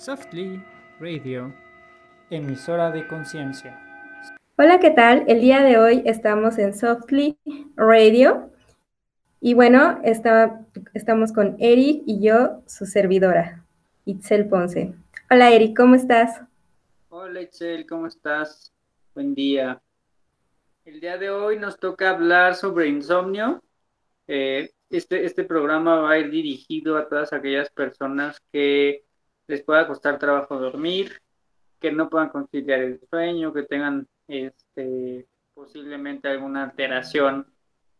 Softly Radio, emisora de conciencia. Hola, ¿qué tal? El día de hoy estamos en Softly Radio y bueno, está, estamos con Eric y yo, su servidora, Itzel Ponce. Hola Eric, ¿cómo estás? Hola Itzel, ¿cómo estás? Buen día. El día de hoy nos toca hablar sobre insomnio. Eh, este, este programa va a ir dirigido a todas aquellas personas que les pueda costar trabajo dormir, que no puedan conciliar el sueño, que tengan este, posiblemente alguna alteración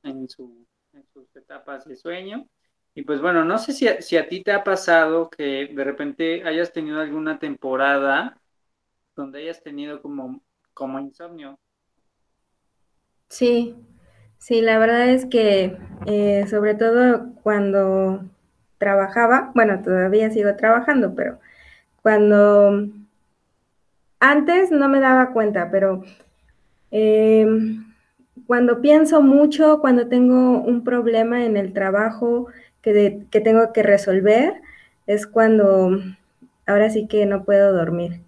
en, su, sus etapas de sueño. Y pues bueno, no sé si a, si a ti te ha pasado que de repente hayas tenido alguna temporada donde hayas tenido como, como insomnio. Sí, Sí, la verdad es que eh, sobre todo cuando trabajaba, bueno, todavía sigo trabajando, pero cuando antes no me daba cuenta, pero eh, cuando pienso mucho, cuando tengo un problema en el trabajo que, que tengo que resolver, es cuando ahora sí que no puedo dormir.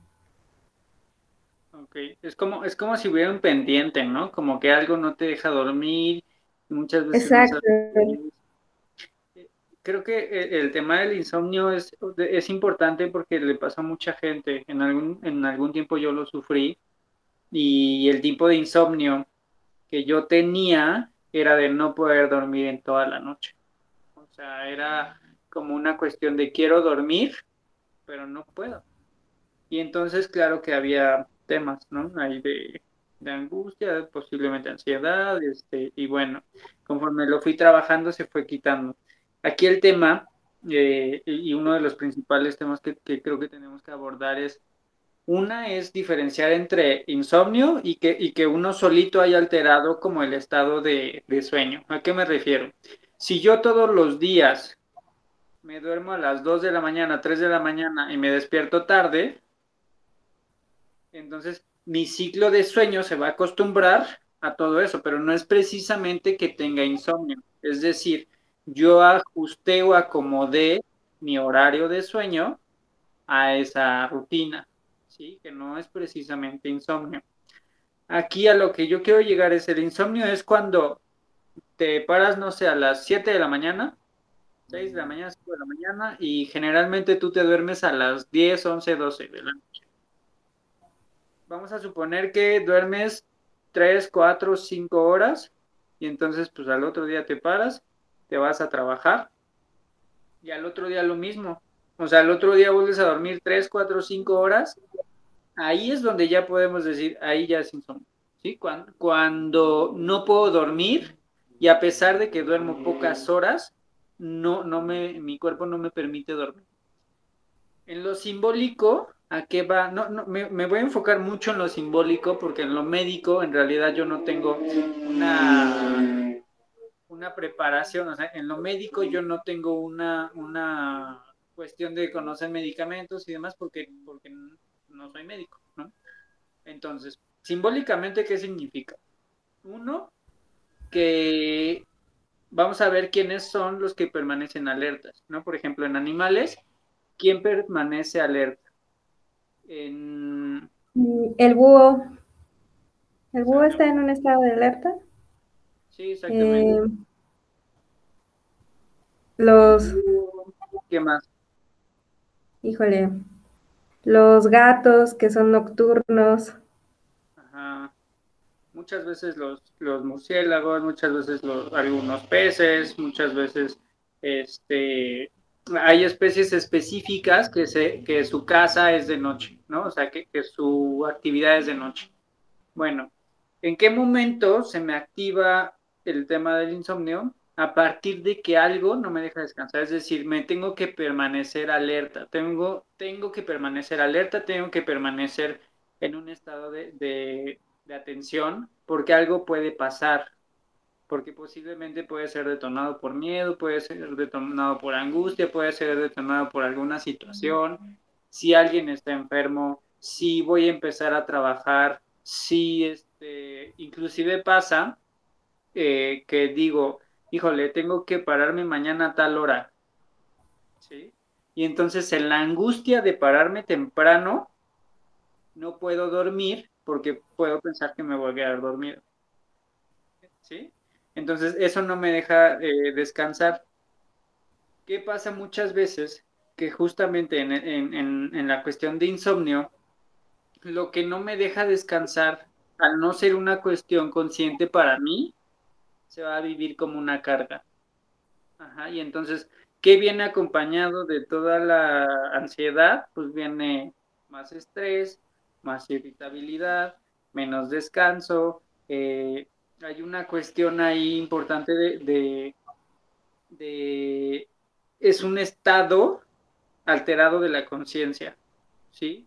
Es como, es como si hubiera un pendiente, ¿no? Como que algo no te deja dormir. Muchas veces. Exacto. Creo que el tema del insomnio es, es importante porque le pasa a mucha gente. En algún, en algún tiempo yo lo sufrí. Y el tipo de insomnio que yo tenía era de no poder dormir en toda la noche. O sea, era como una cuestión de quiero dormir, pero no puedo. Y entonces, claro que había temas, ¿no? Ahí de, angustia, posiblemente ansiedad, este, y bueno, conforme lo fui trabajando se fue quitando. Aquí el tema, eh, y uno de los principales temas que, creo que tenemos que abordar es, una es diferenciar entre insomnio y que, y que uno solito haya alterado como el estado de, de sueño. ¿A qué me refiero? Si yo todos los días me duermo a las 2 de la mañana, 3 de la mañana y me despierto tarde, entonces, mi ciclo de sueño se va a acostumbrar a todo eso, pero no es precisamente que tenga insomnio. Es decir, yo ajusté o acomodé mi horario de sueño a esa rutina, ¿sí? Que no es precisamente insomnio. Aquí a lo que yo quiero llegar es el insomnio, es cuando te paras, no sé, a las 7 de la mañana, 6 de la mañana, 5 de la mañana, y generalmente tú te duermes a las 10, 11, 12 de la noche vamos a suponer que duermes 3, 4, 5 horas y entonces pues al otro día te paras, te vas a trabajar y al otro día lo mismo. O sea, al otro día vuelves a dormir 3, 4, 5 horas. Ahí es donde ya podemos decir, ahí ya es insomnio. ¿sí? Cuando, cuando no puedo dormir y a pesar de que duermo pocas horas, no, no me, mi cuerpo no me permite dormir. En lo simbólico, ¿A qué va? No, no, me, voy a enfocar mucho en lo simbólico porque en lo médico en realidad yo no tengo una, una preparación, o sea, en lo médico yo no tengo una, una cuestión de conocer medicamentos y demás porque, porque no soy médico, ¿no? Entonces, simbólicamente, ¿qué significa? Uno, que vamos a ver quiénes son los que permanecen alertas, ¿no? Por ejemplo, en animales, ¿quién permanece alerta? En... El búho. ¿El búho está en un estado de alerta? Sí, exactamente. Eh, los... ¿Qué más? Híjole. Los gatos que son nocturnos. Ajá. Muchas veces los, los murciélagos, muchas veces los, algunos peces, muchas veces este, hay especies específicas que, se, que su casa es de noche, ¿no? O sea, que, su actividad es de noche. Bueno, ¿en qué momento se me activa el tema del insomnio? A partir de que algo no me deja descansar, es decir, me tengo que permanecer alerta, tengo, tengo que permanecer alerta, tengo que permanecer en un estado de atención porque algo puede pasar, porque posiblemente puede ser detonado por miedo, puede ser detonado por angustia, puede ser detonado por alguna situación, si alguien está enfermo, si voy a empezar a trabajar, si este, inclusive pasa eh, que digo, híjole, tengo que pararme mañana a tal hora, ¿sí? Y entonces en la angustia de pararme temprano, no puedo dormir porque puedo pensar que me voy a quedar dormido. ¿Sí? Entonces eso no me deja eh, descansar. ¿Qué pasa muchas veces? Que justamente en, en la cuestión de insomnio, lo que no me deja descansar, al no ser una cuestión consciente para mí, se va a vivir como una carga. Ajá, y entonces ¿Qué viene acompañado de toda la ansiedad? Pues viene más estrés, más irritabilidad, menos descanso. Eh, hay una cuestión ahí importante de, de, es un estado alterado de la conciencia, ¿sí?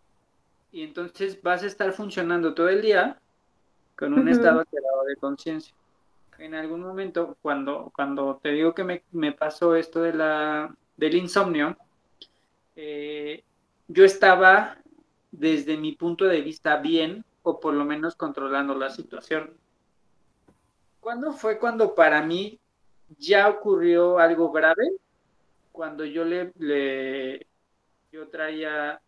Y entonces vas a estar funcionando todo el día con un estado alterado de conciencia en algún momento, cuando, cuando te digo que me, me pasó esto de la, del insomnio, eh, yo estaba desde mi punto de vista bien o por lo menos controlando la situación. ¿Cuándo fue cuando para mí ya ocurrió algo grave? Cuando yo le, le yo traía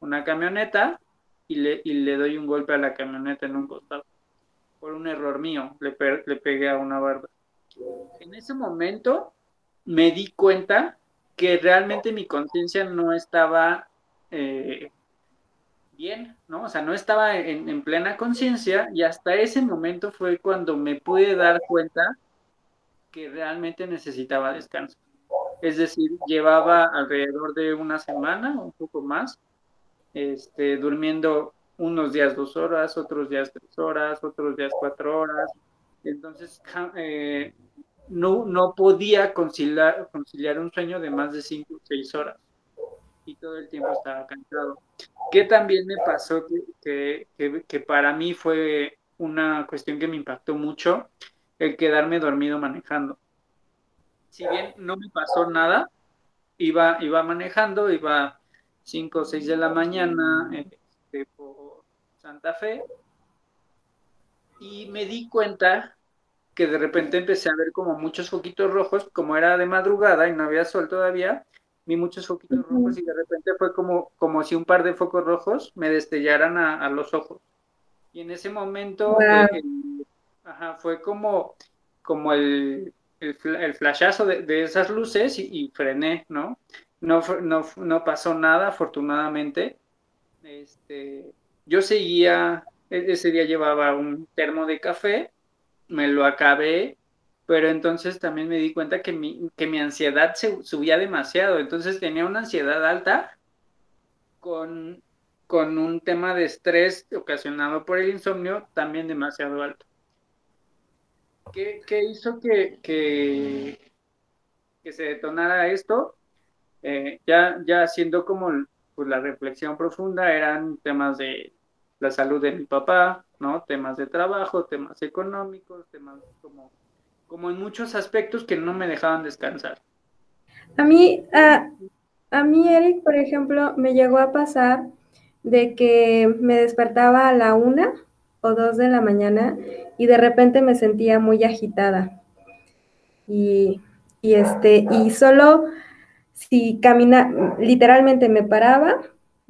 una camioneta y le, y le doy un golpe a la camioneta en un costado por un error mío, le, le pegué a una barda. En ese momento me di cuenta que realmente mi conciencia no estaba eh, bien, ¿no? O sea, no estaba en, en plena conciencia y hasta ese momento fue cuando me pude dar cuenta que realmente necesitaba descanso. Es decir, llevaba alrededor de una semana, un poco más, este, durmiendo unos días dos horas, otros días tres horas, otros días cuatro horas. Entonces, eh, no, no podía conciliar, conciliar un sueño de más de cinco o seis horas. Y todo el tiempo estaba cansado. Que también me pasó que, que, que, para mí fue una cuestión que me impactó mucho, el quedarme dormido manejando. Si bien no me pasó nada, iba, iba manejando, iba cinco o seis de la mañana, este, Santa Fe y me di cuenta que de repente empecé a ver como muchos foquitos rojos, como era de madrugada y no había sol todavía, vi muchos foquitos rojos y de repente fue como, como si un par de focos rojos me destellaran a, los ojos. Y en ese momento eh, fue como, como el, el, flashazo de, esas luces y, frené, ¿no? No, ¿no? no pasó nada, afortunadamente. Este, yo seguía, e-, ese día llevaba un termo de café, me lo acabé, pero entonces también me di cuenta que mi, que mi ansiedad se subía demasiado, entonces tenía una ansiedad alta con, con un tema de estrés ocasionado por el insomnio también demasiado alto. ¿Qué, hizo que, que, se detonara esto? Eh, ya, ya siendo como pues, la reflexión profunda, eran temas de la salud de mi papá, ¿no? Temas de trabajo, temas económicos, temas como, como en muchos aspectos que no me dejaban descansar. A mí, a, a mí, Eric, por ejemplo, me llegó a pasar de que me despertaba a la una o dos de la mañana y de repente me sentía muy agitada. Y, y este, y solo si camina, literalmente me paraba,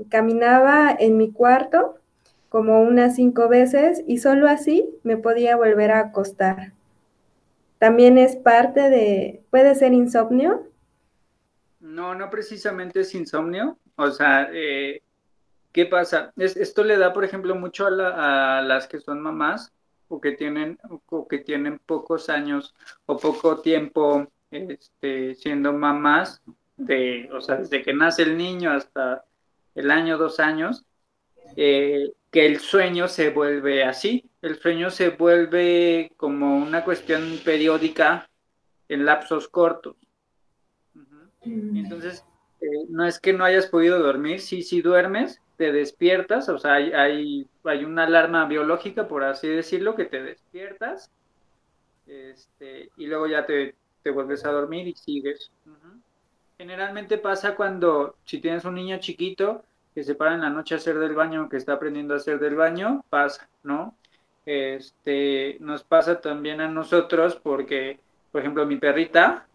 caminaba en mi cuarto como unas cinco veces y solo así me podía volver a acostar. También es parte de, puede ser insomnio. No, no precisamente es insomnio. O sea, eh, ¿qué pasa? esto le da, por ejemplo, mucho a, las que son mamás o que tienen, o que tienen pocos años o poco tiempo este, siendo mamás, de, o sea, desde que nace el niño hasta el año, dos años, eh, que el sueño se vuelve así, el sueño se vuelve como una cuestión periódica en lapsos cortos. Mm. Entonces, eh, no es que no hayas podido dormir, sí, sí duermes, te despiertas, o sea, hay, hay, hay, una alarma biológica, por así decirlo, que te despiertas, este, y luego ya te, te vuelves a dormir y sigues. Generalmente pasa cuando, si tienes un niño chiquito, que se para en la noche a hacer del baño, que está aprendiendo a hacer del baño, pasa, ¿no? Este, nos pasa también a nosotros porque, por ejemplo, mi perrita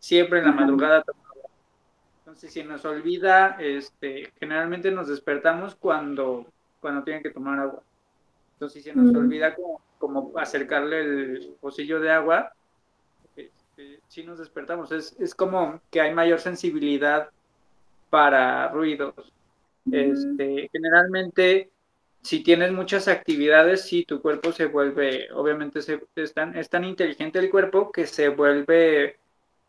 siempre en la madrugada Entonces, si nos olvida, este, generalmente nos despertamos cuando, cuando tienen que tomar agua. Entonces, si se nos Mm. olvida como, como acercarle el pocillo de agua, este, sí nos despertamos. Es, es como que hay mayor sensibilidad para ruidos. Este, generalmente, si tienes muchas actividades, sí, tu cuerpo se vuelve, obviamente es, tan, inteligente el cuerpo que se vuelve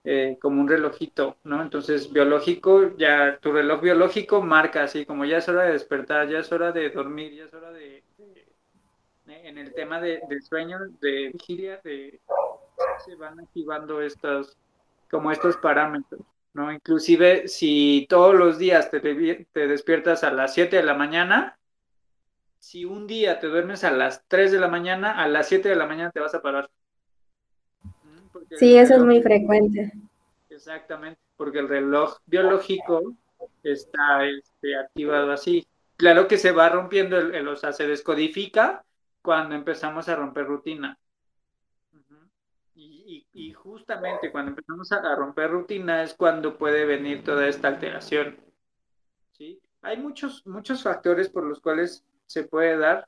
eh, como un relojito, ¿no? Entonces, biológico, ya tu reloj biológico marca así, como ya es hora de despertar, ya es hora de dormir, ya es hora de, en el tema de, del sueño, de vigilia, de, se van activando estos, como estos parámetros, ¿no? Inclusive, si todos los días te, te despiertas a las 7 de la mañana, si un día te duermes a las 3 de la mañana, a las 7 de la mañana te vas a parar. ¿Mm? Porque Sí, eso es muy frecuente. Exactamente, porque el reloj biológico está este, activado así. Claro que se va rompiendo, el, el- o sea, se descodifica cuando empezamos a romper rutina. Y, y- y justamente cuando empezamos a romper rutina es cuando puede venir toda esta alteración. ¿sí? Hay muchos, muchos factores por los cuales se puede dar.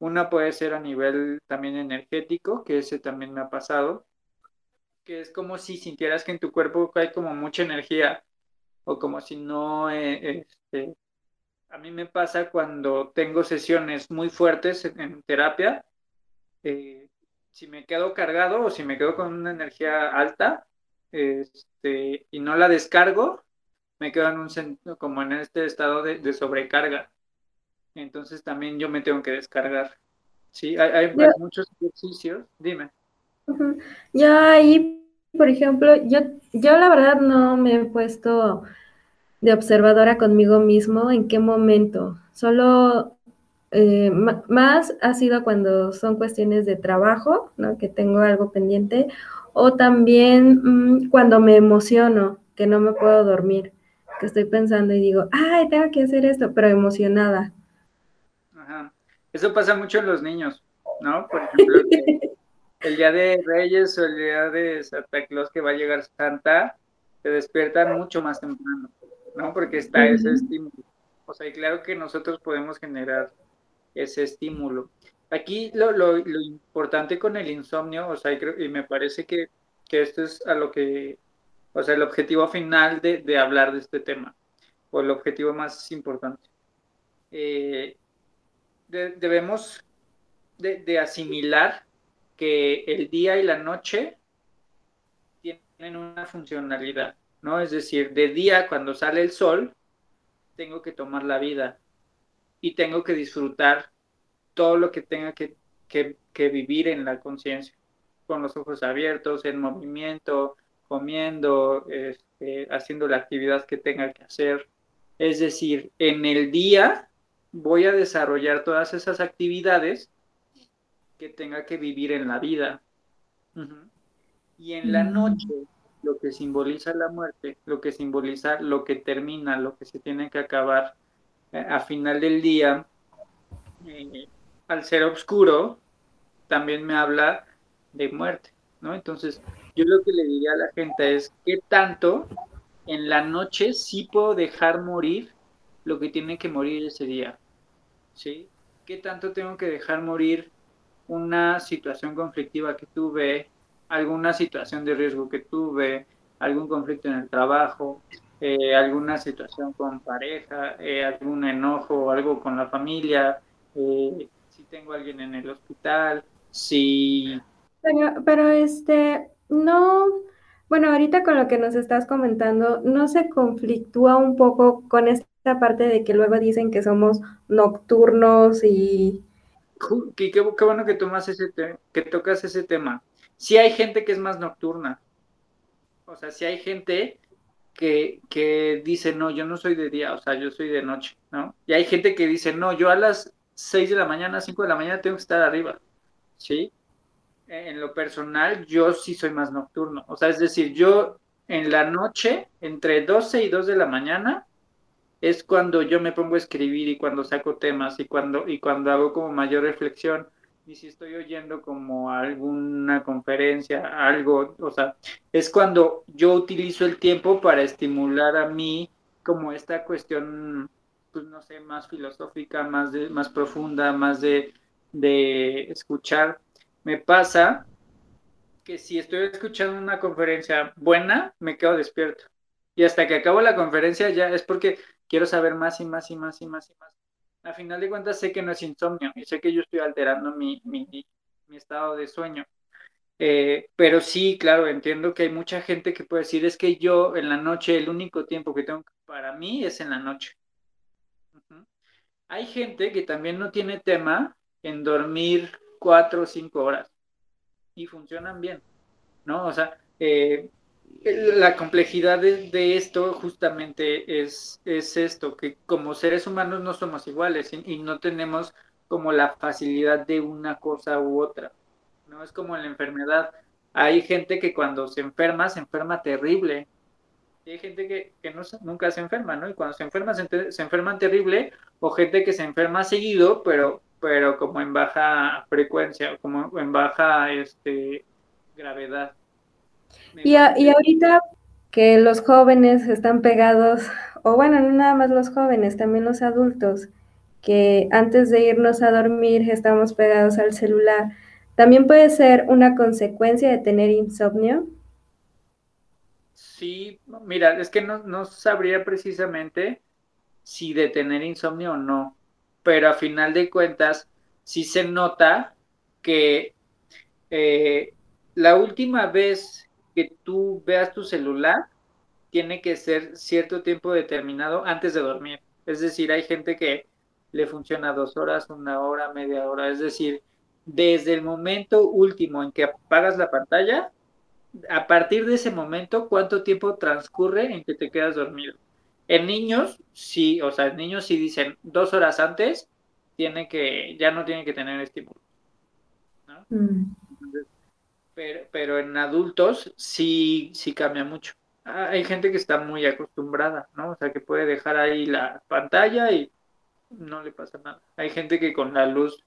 Una puede ser a nivel también energético, que ese también me ha pasado que es como si sintieras que en tu cuerpo hay como mucha energía o como si no, eh, este, a mí me pasa cuando tengo sesiones muy fuertes en, en terapia, eh, si me quedo cargado o si me quedo con una energía alta este, y no la descargo, me quedo en un como en este estado de, de sobrecarga. Entonces también yo me tengo que descargar. Sí, hay, hay Yo- muchos ejercicios. Dime. Yo ahí, por ejemplo, yo, yo la verdad no me he puesto de observadora conmigo mismo en qué momento. Solo eh, más ha sido cuando son cuestiones de trabajo, ¿no? Que tengo algo pendiente, o también mm, cuando me emociono, que no me puedo dormir, que estoy pensando y digo, ay, tengo que hacer esto, pero emocionada. Ajá. Eso pasa mucho en los niños, ¿no? Por ejemplo, el día de Reyes o el día de Santa Claus que va a llegar Santa, se despiertan mucho más temprano, ¿no? Porque está ese estímulo. O sea, y claro que nosotros podemos generar ese estímulo. Aquí lo, lo, importante con el insomnio, o sea, y, me parece que, que esto es a lo que, o sea, el objetivo final de, de hablar de este tema, o el objetivo más importante. Eh, de- debemos de, de asimilar que el día y la noche tienen una funcionalidad, ¿no? Es decir, de día cuando sale el sol, tengo que tomar la vida y tengo que disfrutar todo lo que tenga que, que, que vivir en la conciencia, con los ojos abiertos, en movimiento, comiendo, este, haciendo la actividad que tenga que hacer. Es decir, en el día voy a desarrollar todas esas actividades que tenga que vivir en la vida. Y en la Mm. noche, lo que simboliza la muerte, lo que simboliza lo que termina, lo que se tiene que acabar a final del día, eh, al ser oscuro, también me habla de muerte, ¿no? Entonces, yo lo que le diría a la gente es, ¿qué tanto en la noche sí puedo dejar morir lo que tiene que morir ese día? ¿Sí? ¿Qué tanto tengo que dejar morir una situación conflictiva que tuve, alguna situación de riesgo que tuve, algún conflicto en el trabajo, eh, alguna situación con pareja, eh, algún enojo o algo con la familia, eh, si tengo a alguien en el hospital, si... Pero, pero este, no, bueno, ahorita con lo que nos estás comentando, ¿no se conflictúa un poco con esta parte de que luego dicen que somos nocturnos y... Qué, qué, qué bueno que tomas ese que tocas ese tema. Si hay gente que es más nocturna, o sea, si hay gente que, que dice, no, yo no soy de día, o sea, yo soy de noche, ¿no? Y hay gente que dice, no, yo a las 6 de la mañana, 5 de la mañana tengo que estar arriba, ¿sí? En lo personal, yo sí soy más nocturno, o sea, es decir, yo en la noche, entre 12 y 2 de la mañana, es cuando yo me pongo a escribir y cuando saco temas y cuando, y cuando hago como mayor reflexión. Ni si estoy oyendo como alguna conferencia, algo, o sea, es cuando yo utilizo el tiempo para estimular a mí como esta cuestión, pues no sé, más filosófica, más, de, más profunda, más de, de escuchar. Me pasa que si estoy escuchando una conferencia buena, me quedo despierto. Y hasta que acabo la conferencia ya es porque quiero saber más y más y más y más y más a final de cuentas sé que no es insomnio y sé que yo estoy alterando mi, estado de sueño. Eh, pero sí, claro, entiendo que hay mucha gente que puede decir, es que yo en la noche, el único tiempo que tengo para mí es en la noche. Hay gente que también no tiene tema en dormir cuatro o cinco horas y funcionan bien, ¿no? O sea, eh, la complejidad de, esto justamente es, es, esto, que como seres humanos no somos iguales y, no tenemos como la facilidad de una cosa u otra. No es como la enfermedad. Hay gente que cuando se enferma, se enferma terrible. Y hay gente que, que nunca se enferma, ¿no? Y cuando se enferma, se, se terrible, o gente que se enferma seguido, pero, pero como en baja frecuencia, como en baja este, gravedad. Y, ahorita que los jóvenes están pegados, o bueno, no nada más los jóvenes, también los adultos, que antes de irnos a dormir estamos pegados al celular, ¿también puede ser una consecuencia de tener insomnio? Sí, mira, es que no, no sabría precisamente si de tener insomnio o no, pero a final de cuentas sí se nota que eh, la última vez que tú veas tu celular tiene que ser cierto tiempo determinado antes de dormir. Es decir, hay gente que le funciona dos horas, una hora, media hora. Es decir, desde el momento último en que apagas la pantalla, a partir de ese momento, ¿cuánto tiempo transcurre en que te quedas dormido? En niños, sí, o sea, en niños sí dicen dos horas antes, tiene que, ya no tiene que tener estímulo. Mm pero, en adultos sí, sí cambia mucho. Ah, hay gente que está muy acostumbrada, ¿no? O sea, que puede dejar ahí la pantalla y no le pasa nada. Hay gente que con la luz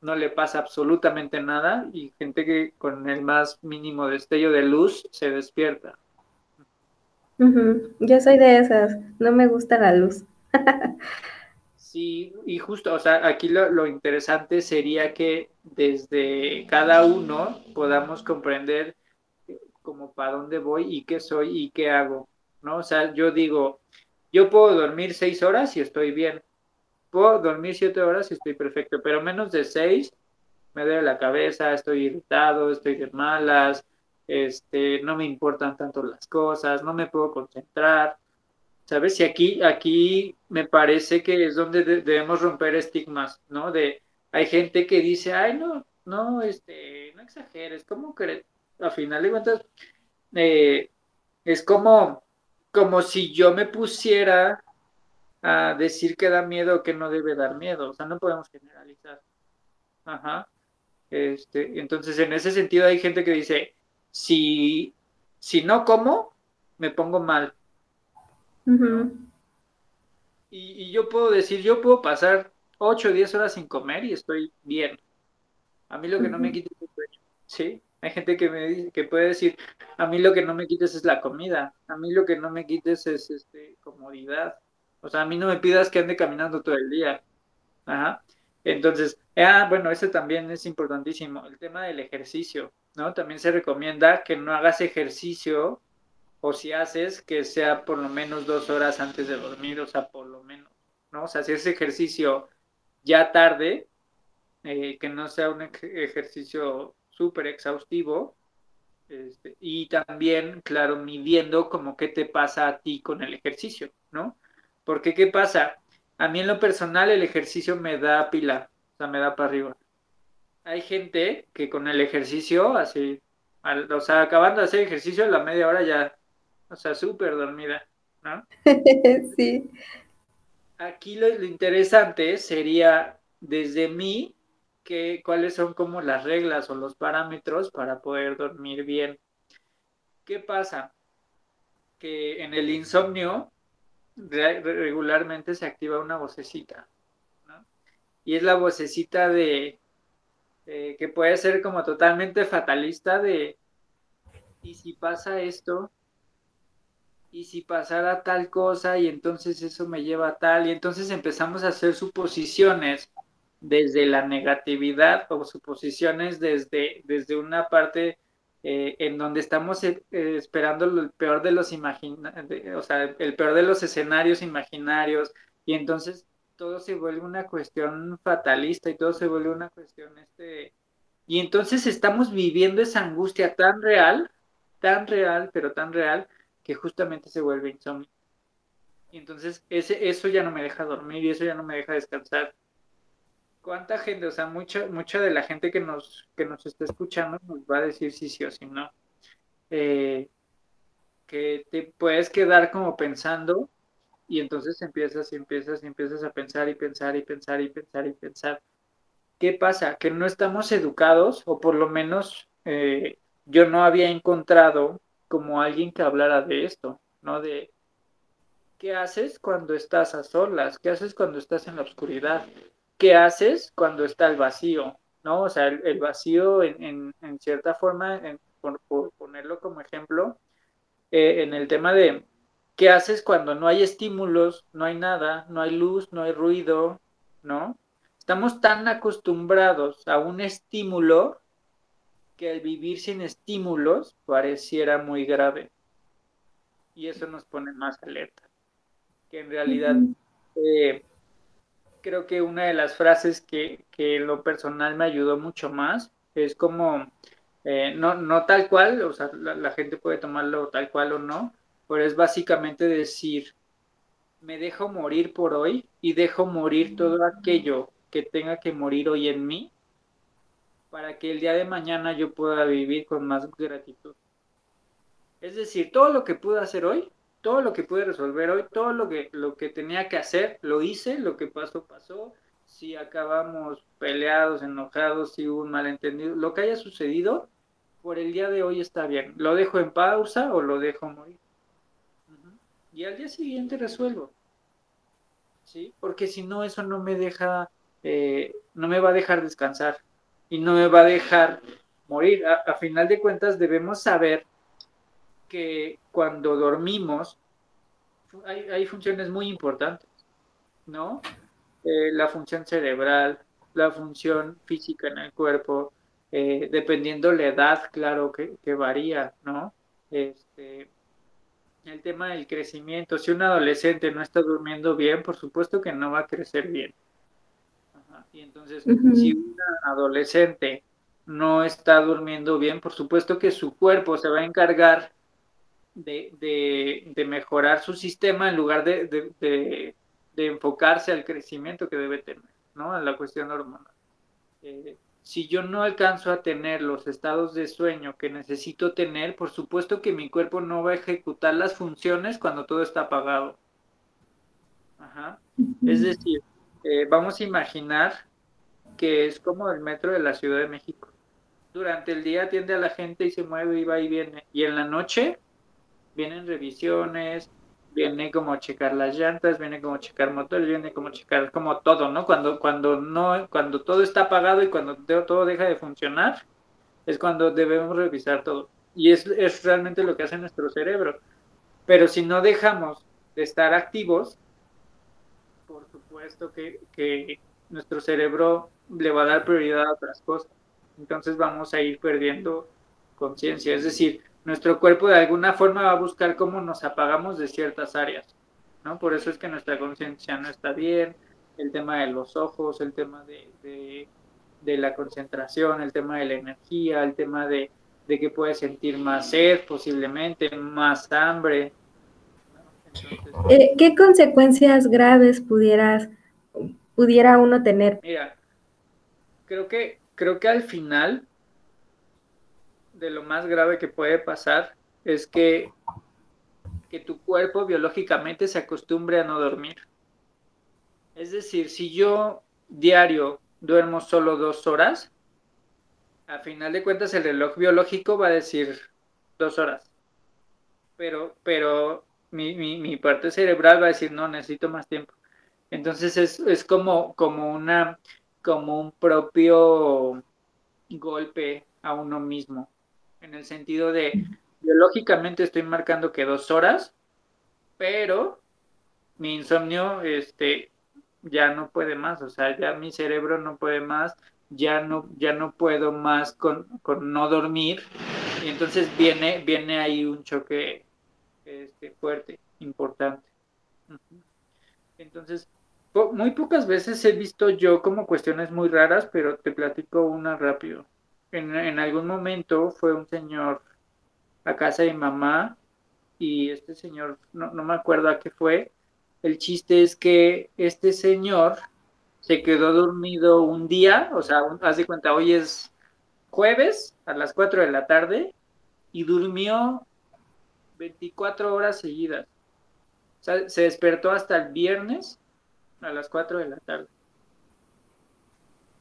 no le pasa absolutamente nada y gente que con el más mínimo destello de luz se despierta. Yo soy de esas, no me gusta la luz. Y justo, o sea, aquí lo, interesante sería que desde cada uno podamos comprender como para dónde voy y qué soy y qué hago, ¿no? O sea, yo digo, yo puedo dormir seis horas y estoy bien, puedo dormir siete horas y estoy perfecto, pero menos de seis me duele la cabeza, estoy irritado, estoy de malas, este, no me importan tanto las cosas, no me puedo concentrar, ¿Sabes? Y aquí, aquí me parece que es donde debemos romper estigmas, ¿no? De, hay gente que dice, ay, no, no, este, no exageres, ¿cómo que a final de cuentas, eh, es como, como si yo me pusiera a decir que da miedo o que no debe dar miedo, o sea, no podemos generalizar. Ajá. Este, entonces, en ese sentido hay gente que dice, si, si no como, me pongo mal y, yo puedo decir, yo puedo pasar 8 o 10 horas sin comer y estoy bien. A mí lo que no me quita es el sueño, ¿sí? Hay gente que me dice, que puede decir, a mí lo que no me quites es la comida, a mí lo que no me quites es este comodidad. O sea, a mí no me pidas que ande caminando todo el día. Ajá. Entonces, ah, bueno, ese también es importantísimo, el tema del ejercicio, ¿no? También se recomienda que no hagas ejercicio o si haces que sea por lo menos dos horas antes de dormir, o sea, por lo menos, ¿no? O sea, si ese ejercicio ya tarde, eh, que no sea un ejercicio súper exhaustivo, este, y también, claro, midiendo como qué te pasa a ti con el ejercicio, ¿no? Porque, ¿qué pasa? A mí en lo personal el ejercicio me da pila, o sea, me da para arriba. Hay gente que con el ejercicio, así, o sea, acabando de hacer ejercicio, a la media hora ya o sea, súper dormida, ¿no? sí. Aquí lo, interesante sería desde mí que cuáles son como las reglas o los parámetros para poder dormir bien. ¿Qué pasa? Que en el insomnio regularmente se activa una vocecita, ¿no? Y es la vocecita de eh, que puede ser como totalmente fatalista de, ¿y si pasa esto? ¿Y si pasara tal cosa y entonces eso me lleva a tal? Y entonces empezamos a hacer suposiciones desde la negatividad o suposiciones desde, desde una parte eh, en donde estamos eh, esperando el peor de los o sea, el peor de los escenarios imaginarios y entonces todo se vuelve una cuestión fatalista y todo se vuelve una cuestión este y entonces estamos viviendo esa angustia tan real, tan real, pero tan real que justamente se vuelve insomnio. Y entonces ese, eso ya no me deja dormir y eso ya no me deja descansar. ¿Cuánta gente, o sea, mucha, mucha de la gente que nos, que nos está escuchando nos va a decir si sí o si no? Eh, que te puedes quedar como pensando y entonces empiezas y empiezas y empiezas a pensar y pensar y pensar y pensar y pensar. ¿Qué pasa? Que no estamos educados, o por lo menos eh, yo no había encontrado como alguien que hablara de esto, ¿no? De qué haces cuando estás a solas, qué haces cuando estás en la oscuridad, qué haces cuando está el vacío, ¿no? O sea, el, vacío en, cierta forma, por, ponerlo como ejemplo, eh, en el tema de ¿Qué haces cuando no hay estímulos, no hay nada, no hay luz, no hay ruido, ¿no? Estamos tan acostumbrados a un estímulo que el vivir sin estímulos pareciera muy grave. Y eso nos pone más alerta. Que en realidad eh, creo que una de las frases que, en lo personal me ayudó mucho más es como, eh, no, no tal cual, o sea, la gente puede tomarlo tal cual o no, pero es básicamente decir, me dejo morir por hoy y dejo morir todo aquello que tenga que morir hoy en mí para que el día de mañana yo pueda vivir con más gratitud. Es decir, todo lo que pude hacer hoy, todo lo que pude resolver hoy, todo lo que, lo que tenía que hacer, lo hice, lo que pasó, pasó. Si acabamos peleados, enojados, si hubo un malentendido, lo que haya sucedido, por el día de hoy está bien. ¿Lo dejo en pausa o lo dejo morir? y al día siguiente resuelvo. ¿Sí? Porque si no, eso no me deja, eh, no me va a dejar descansar y no me va a dejar morir. A, final de cuentas, debemos saber que cuando dormimos, hay, funciones muy importantes, ¿no? Eh, la función cerebral, la función física en el cuerpo, eh, dependiendo la edad, claro que, que varía, ¿no? Este, el tema del crecimiento. Si un adolescente no está durmiendo bien, por supuesto que no va a crecer bien. Y entonces, si un adolescente no está durmiendo bien, por supuesto que su cuerpo se va a encargar de, mejorar su sistema en lugar de, enfocarse al crecimiento que debe tener, ¿no? A la cuestión hormonal. Eh, si yo no alcanzo a tener los estados de sueño que necesito tener, por supuesto que mi cuerpo no va a ejecutar las funciones cuando todo está apagado. Ajá. Es decir, eh, vamos a imaginar que es como el metro de la Ciudad de México. Durante el día atiende a la gente y se mueve y va y viene. Y en la noche vienen revisiones, viene como checar las llantas, viene como checar motores, viene como checar como todo, ¿no? Cuando, cuando no, cuando todo está apagado y cuando todo deja de funcionar, es cuando debemos revisar todo. Y es, es realmente lo que hace nuestro cerebro. Pero si no dejamos de estar activos, supuesto que, que nuestro cerebro le va a dar prioridad a otras cosas. Entonces vamos a ir perdiendo conciencia. Es decir, nuestro cuerpo de alguna forma va a buscar cómo nos apagamos de ciertas áreas, ¿no? Por eso es que nuestra conciencia no está bien, el tema de los ojos, el tema de, la concentración, el tema de la energía, el tema de, que puede sentir más sed posiblemente, más hambre. Eh, ¿Qué consecuencias graves pudieras, pudiera uno tener? Mira, creo que, creo que al final de lo más grave que puede pasar es que, que tu cuerpo biológicamente se acostumbre a no dormir. Es decir, si yo diario duermo solo dos horas, a final de cuentas el reloj biológico va a decir dos horas. Pero, pero mi, mi, parte cerebral va a decir, no, necesito más tiempo. Entonces es, es como, como una, como un propio golpe a uno mismo, en el sentido de, biológicamente estoy marcando que dos horas, pero mi insomnio, este, ya no puede más, o sea, ya mi cerebro no puede más, ya no, ya no puedo más con, con no dormir, y entonces viene, viene ahí un choque este, fuerte, importante. Entonces, muy pocas veces he visto yo como cuestiones muy raras, pero te platico una rápido. En, en algún momento fue un señor a casa de mamá y este señor, no, no me acuerdo a qué fue, el chiste es que este señor se quedó dormido un día, o sea, haz de cuenta, hoy es jueves a las 4 de la tarde y durmió 24 horas seguidas. O sea, se despertó hasta el viernes a las 4 de la tarde.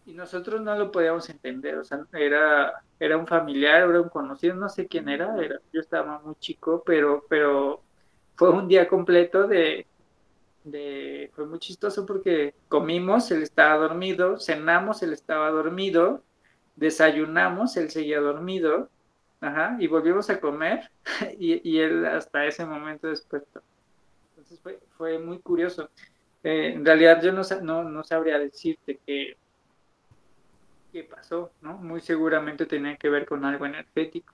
Y nosotros no lo podíamos entender, o sea, era, era un familiar, era un conocido, no sé quién era, era yo estaba muy chico, pero, pero fue un día completo de, de, fue muy chistoso porque comimos, él estaba dormido, cenamos, él estaba dormido, desayunamos, él seguía dormido, ajá, y volvimos a comer y, y él hasta ese momento despertó. Entonces fue, fue muy curioso. Eh, en realidad yo no, no, no sabría decirte qué, qué pasó, ¿no? Muy seguramente tenía que ver con algo energético.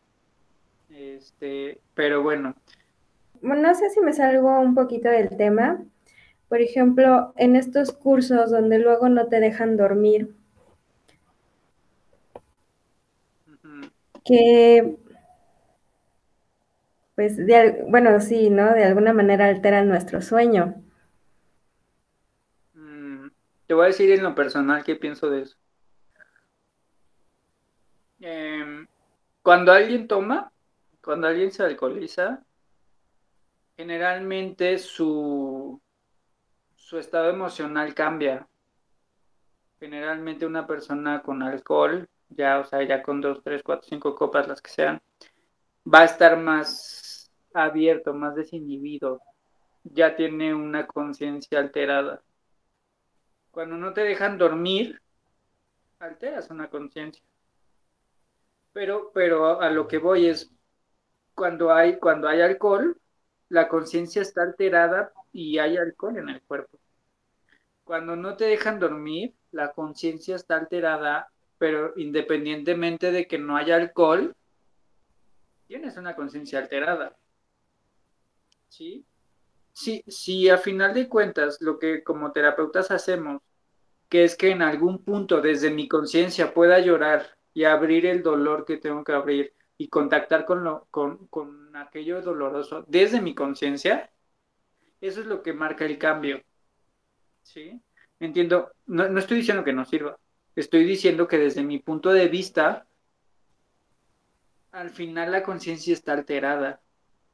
Este, pero bueno. No sé si me salgo un poquito del tema. Por ejemplo, en estos cursos donde luego no te dejan dormir, que, pues, bueno, sí, ¿no? De alguna manera alteran nuestro sueño. Te voy a decir en lo personal qué pienso de eso. Em, cuando alguien toma, cuando alguien se alcoholiza, generalmente su, su estado emocional cambia. Generalmente una persona con alcohol, ya, o sea, ya con dos, tres, cuatro, cinco copas, las que sean, va a estar más abierto, más desinhibido, ya tiene una conciencia alterada. Cuando no te dejan dormir, alteras una conciencia. Pero, pero a lo que voy es, cuando hay, cuando hay alcohol, la conciencia está alterada y hay alcohol en el cuerpo. Cuando no te dejan dormir, la conciencia está alterada, pero independientemente de que no haya alcohol, tienes una conciencia alterada. ¿Sí? si, si a final de cuentas lo que como terapeutas hacemos, que es que en algún punto desde mi conciencia pueda llorar y abrir el dolor que tengo que abrir y contactar con, lo, con, con aquello doloroso desde mi conciencia, eso es lo que marca el cambio. ¿Sí? Entiendo, no, no estoy diciendo que no sirva, estoy diciendo que desde mi punto de vista, al final la conciencia está alterada,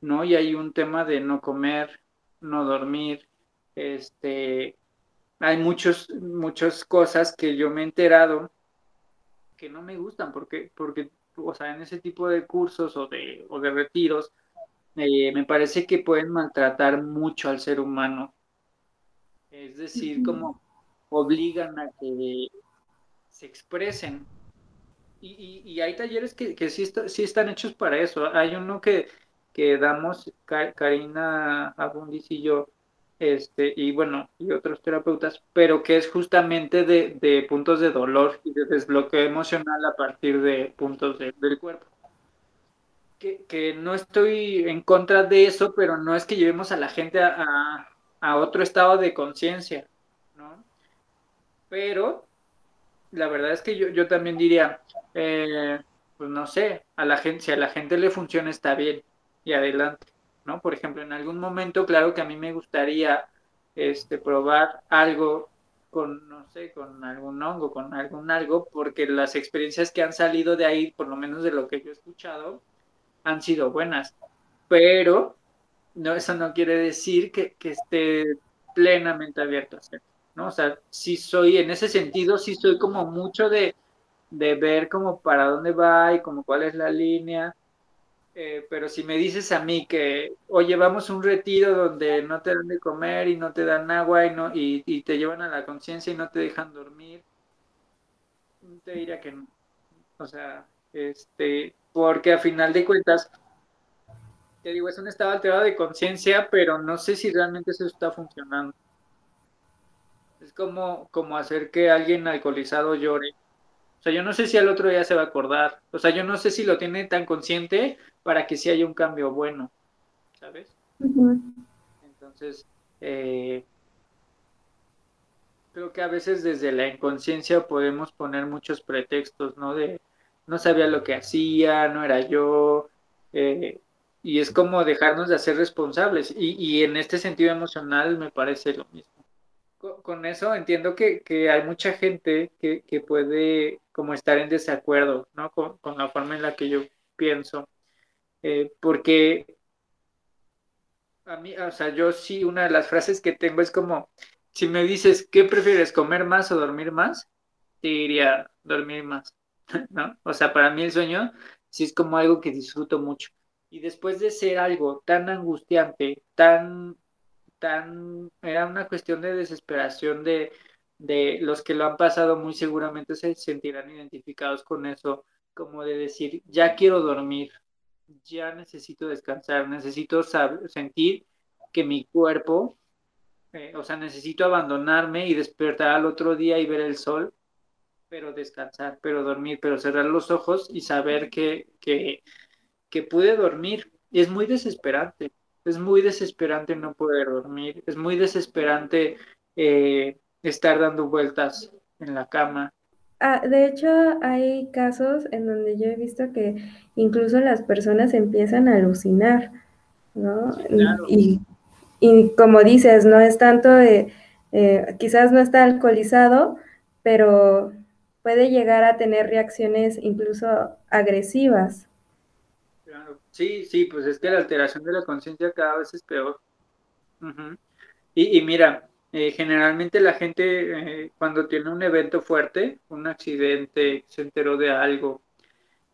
¿no? Y hay un tema de no comer, no dormir, este, hay muchos, muchas cosas que yo me he enterado que no me gustan porque, porque, o sea, en ese tipo de cursos o de, o de retiros, eh, me parece que pueden maltratar mucho al ser humano. Es decir, como obligan a que se expresen. Y, y, hay talleres que, que sí, sí, están hechos para eso. Hay uno que, que damos Karina Abundis y yo, este, y bueno, y otros terapeutas, pero que es justamente de, de puntos de dolor y de desbloqueo emocional a partir de puntos del cuerpo. Que, que, no estoy en contra de eso, pero no es que llevemos a la gente a, a otro estado de conciencia, ¿no? Pero la verdad es que yo, yo también diría, eh, pues no sé, a la gente, si a la gente le funciona está bien, y adelante, ¿no? Por ejemplo, en algún momento, claro que a mí me gustaría este, probar algo con, no sé, con algún hongo, con algún algo, porque las experiencias que han salido de ahí, por lo menos de lo que yo he escuchado, han sido buenas. Pero no, eso no quiere decir que, que esté plenamente abierto a hacerlo, ¿no? O sea, sí soy, en ese sentido, sí soy como mucho de, de ver como para dónde va y como cuál es la línea, eh, pero si me dices a mí que, oye, vamos a un retiro donde no te dan de comer y no te dan agua y, no, y, te llevan a la conciencia y no te dejan dormir, te diría que no. O sea, este, porque a final de cuentas, te digo, es un estado alterado de conciencia, pero no sé si realmente eso está funcionando. Es como, como hacer que alguien alcoholizado llore. O sea, yo no sé si al otro día se va a acordar. O sea, yo no sé si lo tiene tan consciente para que sí haya un cambio bueno. ¿Sabes? Entonces, eh, creo que a veces desde la inconsciencia podemos poner muchos pretextos, ¿no? De no sabía lo que hacía, no era yo. Eh, y es como dejarnos de hacer responsables. Y, y en este sentido emocional me parece lo mismo con, eso entiendo que, hay mucha gente que, puede como estar en desacuerdo, ¿no? Con, la forma en la que yo pienso. Eh, porque a mí, o sea, yo sí, una de las frases que tengo es como, si me dices, ¿qué prefieres, comer más o dormir más? Te diría, dormir más, ¿no? O sea, para mí el sueño sí es como algo que disfruto mucho. Y después de ser algo tan angustiante, tan tan, era una cuestión de desesperación de, de los que lo han pasado muy seguramente se sentirán identificados con eso, como de decir, ya quiero dormir, ya necesito descansar, necesito sentir que mi cuerpo, eh, o sea, necesito abandonarme y despertar al otro día y ver el sol, pero descansar, pero dormir, pero cerrar los ojos y saber que, que, que pude dormir. Y es muy desesperante, es muy desesperante no poder dormir, es muy desesperante eh, estar dando vueltas en la cama. Ah, de hecho, hay casos en donde yo he visto que incluso las personas empiezan a alucinar, ¿no? y, como dices, no es tanto, de, eh, quizás no está alcoholizado, pero puede llegar a tener reacciones incluso agresivas. Sí, sí, pues es que la alteración de la conciencia cada vez es peor. y, mira, eh, generalmente la gente eh, cuando tiene un evento fuerte, un accidente, se enteró de algo,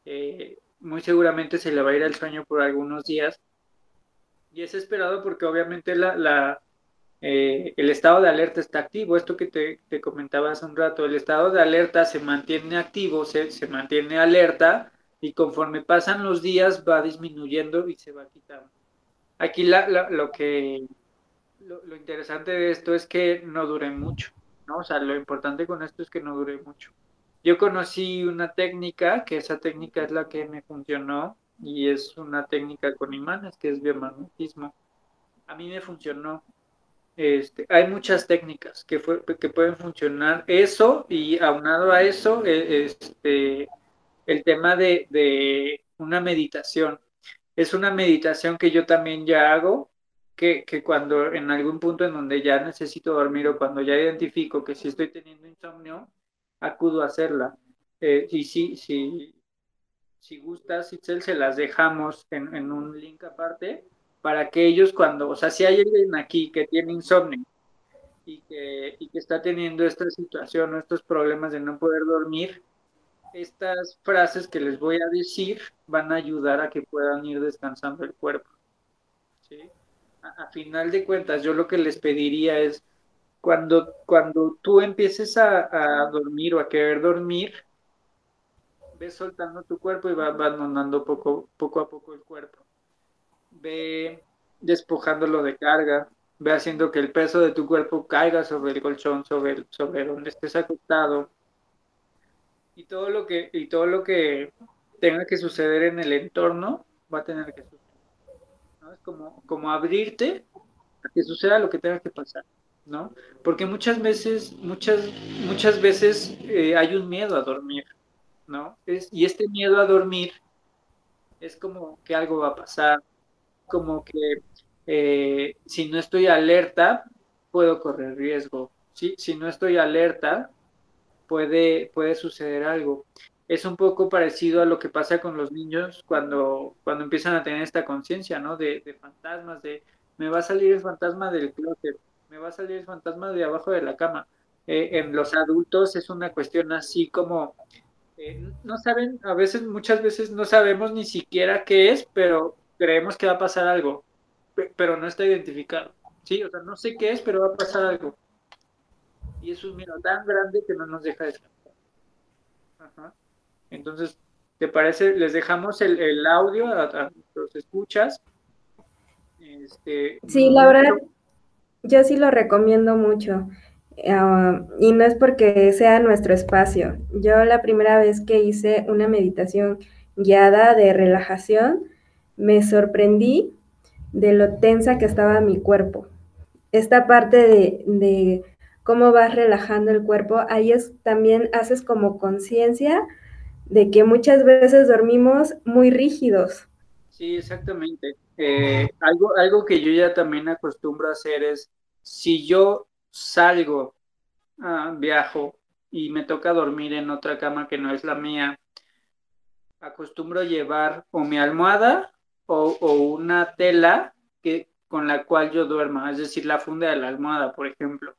eh, muy seguramente se le va a ir el sueño por algunos días. Y es esperado porque obviamente la, la el estado de alerta está activo. Esto que te, te, comentaba hace un rato, el estado de alerta se mantiene activo, se, se mantiene alerta y conforme pasan los días va disminuyendo y se va quitando. Aquí lo que lo, interesante de esto es que no dure mucho, ¿no? O sea, lo importante con esto es que no dure mucho. Yo conocí una técnica, que esa técnica es la que me funcionó y es una técnica con imanes, que es biomagnetismo. A mí me funcionó. Este, hay muchas técnicas que, que pueden funcionar. Eso y aunado a eso, e, este, el tema de, una meditación. Es una meditación que yo también ya hago, que, cuando en algún punto en donde ya necesito dormir o cuando ya identifico que si estoy teniendo insomnio, acudo a hacerla. Eh, y si, si, si gustas, Itzel, se las dejamos en, en, un link aparte para que ellos cuando, o sea, si hay alguien aquí que tiene insomnio y que, y que está teniendo esta situación o estos problemas de no poder dormir, estas frases que les voy a decir van a ayudar a que puedan ir descansando el cuerpo. A, final de cuentas, yo lo que les pediría es, cuando, cuando tú empieces a, dormir o a querer dormir, ve soltando tu cuerpo y va abandonando poco, poco a poco el cuerpo. Ve despojándolo de carga, ve haciendo que el peso de tu cuerpo caiga sobre el colchón, sobre, sobre donde estés acostado y todo lo que y todo lo que tenga que suceder en el entorno va a tener que suceder. ¿no? Es como, como abrirte a que suceda lo que tenga que pasar, ¿no? Porque muchas veces, muchas, muchas veces eh, hay un miedo a dormir, ¿no? Es, y este miedo a dormir es como que algo va a pasar, como que eh, si no estoy alerta, puedo correr riesgo. ¿sí? Si no estoy alerta, puede, puede suceder algo. Es un poco parecido a lo que pasa con los niños cuando, cuando empiezan a tener esta conciencia, ¿no? De, fantasmas, de me va a salir el fantasma del closet, me va a salir el fantasma de abajo de la cama. Eh, en los adultos es una cuestión así como, eh, no saben, a veces, muchas veces no sabemos ni siquiera qué es, pero creemos que va a pasar algo, pero no está identificado. Sí, o sea, no sé qué es, pero va a pasar algo y es un miedo tan grande que no nos deja descansar. Entonces, ¿te parece? Les dejamos el, audio a, los escuchas. Este, sí, la verdad, yo sí lo recomiendo mucho. Ah, y no es porque sea nuestro espacio. Yo la primera vez que hice una meditación guiada de relajación, me sorprendí de lo tensa que estaba mi cuerpo. Esta parte de, cómo vas relajando el cuerpo, ahí es también haces como conciencia de que muchas veces dormimos muy rígidos. Sí, exactamente. Eh, algo, algo que yo ya también acostumbro a hacer es, si yo salgo, ah, viajo y me toca dormir en otra cama que no es la mía, acostumbro llevar o mi almohada o, una tela que, con la cual yo duerma, es decir, la funda de la almohada, por ejemplo.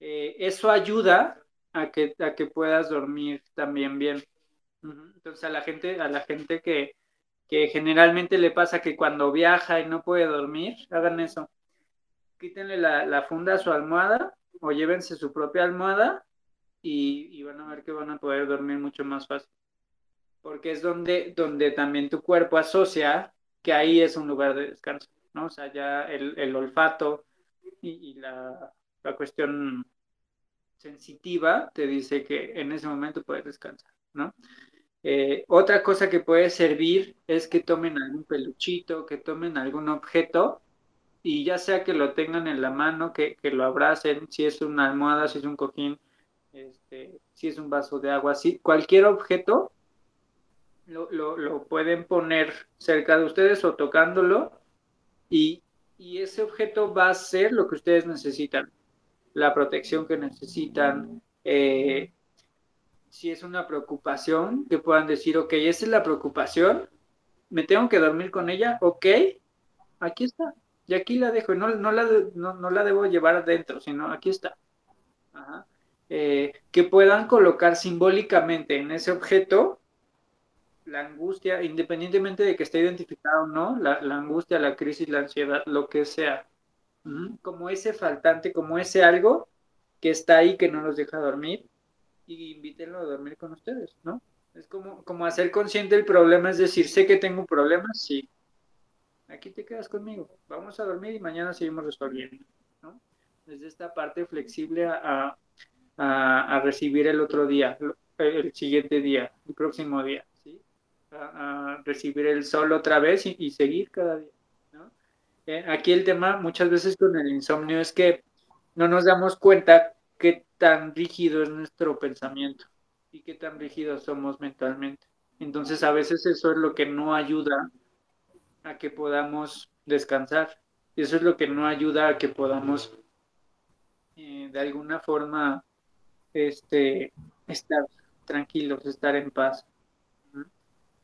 Eh, eso ayuda a que, a que puedas dormir también bien. Entonces a la gente, a la gente que, que generalmente le pasa que cuando viaja y no puede dormir, hagan eso quítenle la, funda a su almohada o llévense su propia almohada y, van a ver que van a poder dormir mucho más fácil. Porque es donde, donde también tu cuerpo asocia que ahí es un lugar de descanso, ¿no? O sea, ya el, olfato y, la, cuestión sensitiva te dice que en ese momento puedes descansar, ¿no? Eh, otra cosa que puede servir es que tomen algún peluchito, que tomen algún objeto y ya sea que lo tengan en la mano, que, lo abracen, si es una almohada, si es un cojín, este, si es un vaso de agua, si cualquier objeto lo, pueden poner cerca de ustedes o tocándolo y, ese objeto va a ser lo que ustedes necesitan, la protección que necesitan. Eh, si es una preocupación, que puedan decir, ok, esa es la preocupación, me tengo que dormir con ella, ok, aquí está, y aquí la dejo, no, no, la, no, la debo llevar adentro, sino aquí está. Eh, que puedan colocar simbólicamente en ese objeto la angustia, independientemente de que esté identificado o no, la, angustia, la crisis, la ansiedad, lo que sea. Como ese faltante, como ese algo que está ahí que no nos deja dormir y invítenlo a dormir con ustedes, ¿no? Es como, como hacer consciente el problema, es decir, sé que tengo un problema, sí, aquí te quedas conmigo, vamos a dormir y mañana seguimos resolviendo, ¿no? Desde esta parte flexible a, recibir el otro día, el siguiente día, el próximo día, ¿sí? A, recibir el sol otra vez y, seguir cada día. Eh, aquí el tema muchas veces con el insomnio es que no nos damos cuenta qué tan rígido es nuestro pensamiento y qué tan rígidos somos mentalmente. Entonces a veces eso es lo que no ayuda a que podamos descansar. Y eso es lo que no ayuda a que podamos eh, de alguna forma este, estar tranquilos, estar en paz.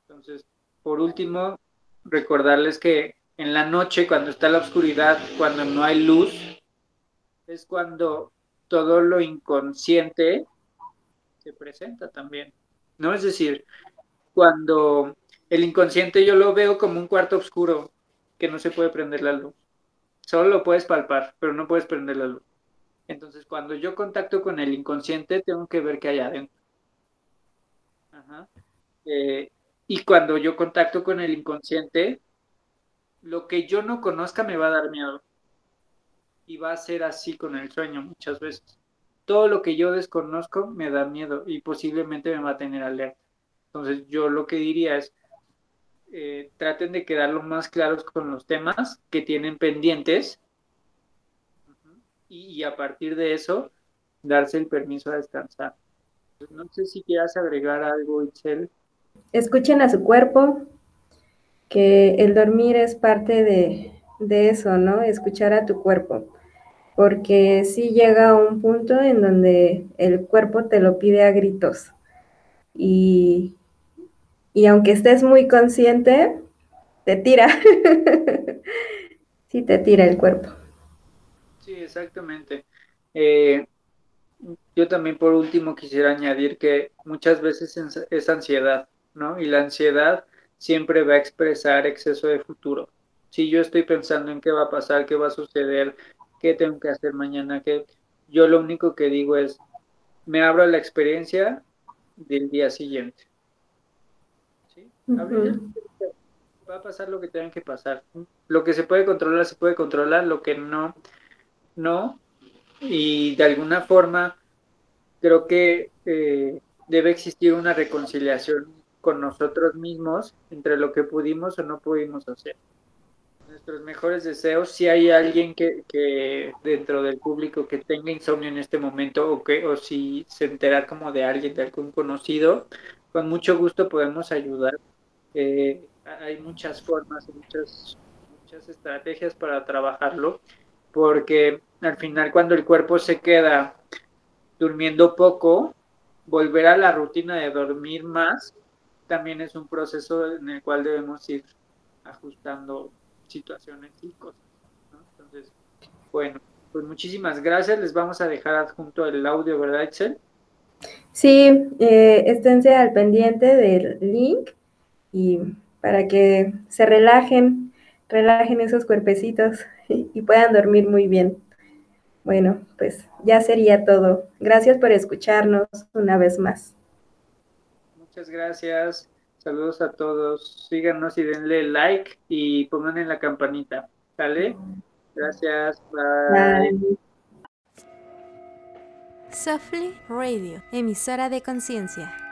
Entonces, por último, recordarles que en la noche, cuando está la oscuridad, cuando no hay luz, es cuando todo lo inconsciente se presenta también. ¿No? Es decir, cuando el inconsciente yo lo veo como un cuarto oscuro que no se puede prender la luz. Solo lo puedes palpar, pero no puedes prender la luz. Entonces, cuando yo contacto con el inconsciente, tengo que ver qué hay adentro. Eh, y cuando yo contacto con el inconsciente, lo que yo no conozca me va a dar miedo. Y va a ser así con el sueño muchas veces. Todo lo que yo desconozco me da miedo y posiblemente me va a tener alerta. Entonces, yo lo que diría es, eh, traten de quedar lo más claros con los temas que tienen pendientes y, a partir de eso darse el permiso a descansar. No sé si quieras agregar algo, Itzel. Escuchen a su cuerpo, que el dormir es parte de, de eso, ¿no? Escuchar a tu cuerpo, porque sí llega un punto en donde el cuerpo te lo pide a gritos y, y aunque estés muy consciente, te tira. sí, te tira el cuerpo. Sí, exactamente. Eh, yo también por último quisiera añadir que muchas veces es ansiedad, ¿no? Y la ansiedad siempre va a expresar exceso de futuro. Si yo estoy pensando en qué va a pasar, qué va a suceder, qué tengo que hacer mañana, que yo lo único que digo es, me abro a la experiencia del día siguiente Va a pasar lo que tengan que pasar. Lo que se puede controlar, se puede controlar, lo que no, no. Y de alguna forma, creo que eh, debe existir una reconciliación con nosotros mismos entre lo que pudimos o no pudimos hacer. Nuestros mejores deseos, si hay alguien que, que dentro del público que tenga insomnio en este momento o, que, o si se enterar como de alguien, de algún conocido, con mucho gusto podemos ayudar. Eh, hay muchas formas, muchas, muchas estrategias para trabajarlo, porque al final cuando el cuerpo se queda durmiendo poco, volver a la rutina de dormir más también es un proceso en el cual debemos ir ajustando situaciones y cosas. Entonces, bueno, pues muchísimas gracias. Les vamos a dejar adjunto el audio, ¿verdad, Excel? Sí, eh, esténse al pendiente del link y para que se relajen, relajen esos cuerpecitos y puedan dormir muy bien. Bueno, pues ya sería todo. Gracias por escucharnos una vez más. Muchas gracias. Saludos a todos. Síganos y denle like y pongan en la campanita. ¿Sale? Gracias. Bye. Softly Radio, emisora de conciencia.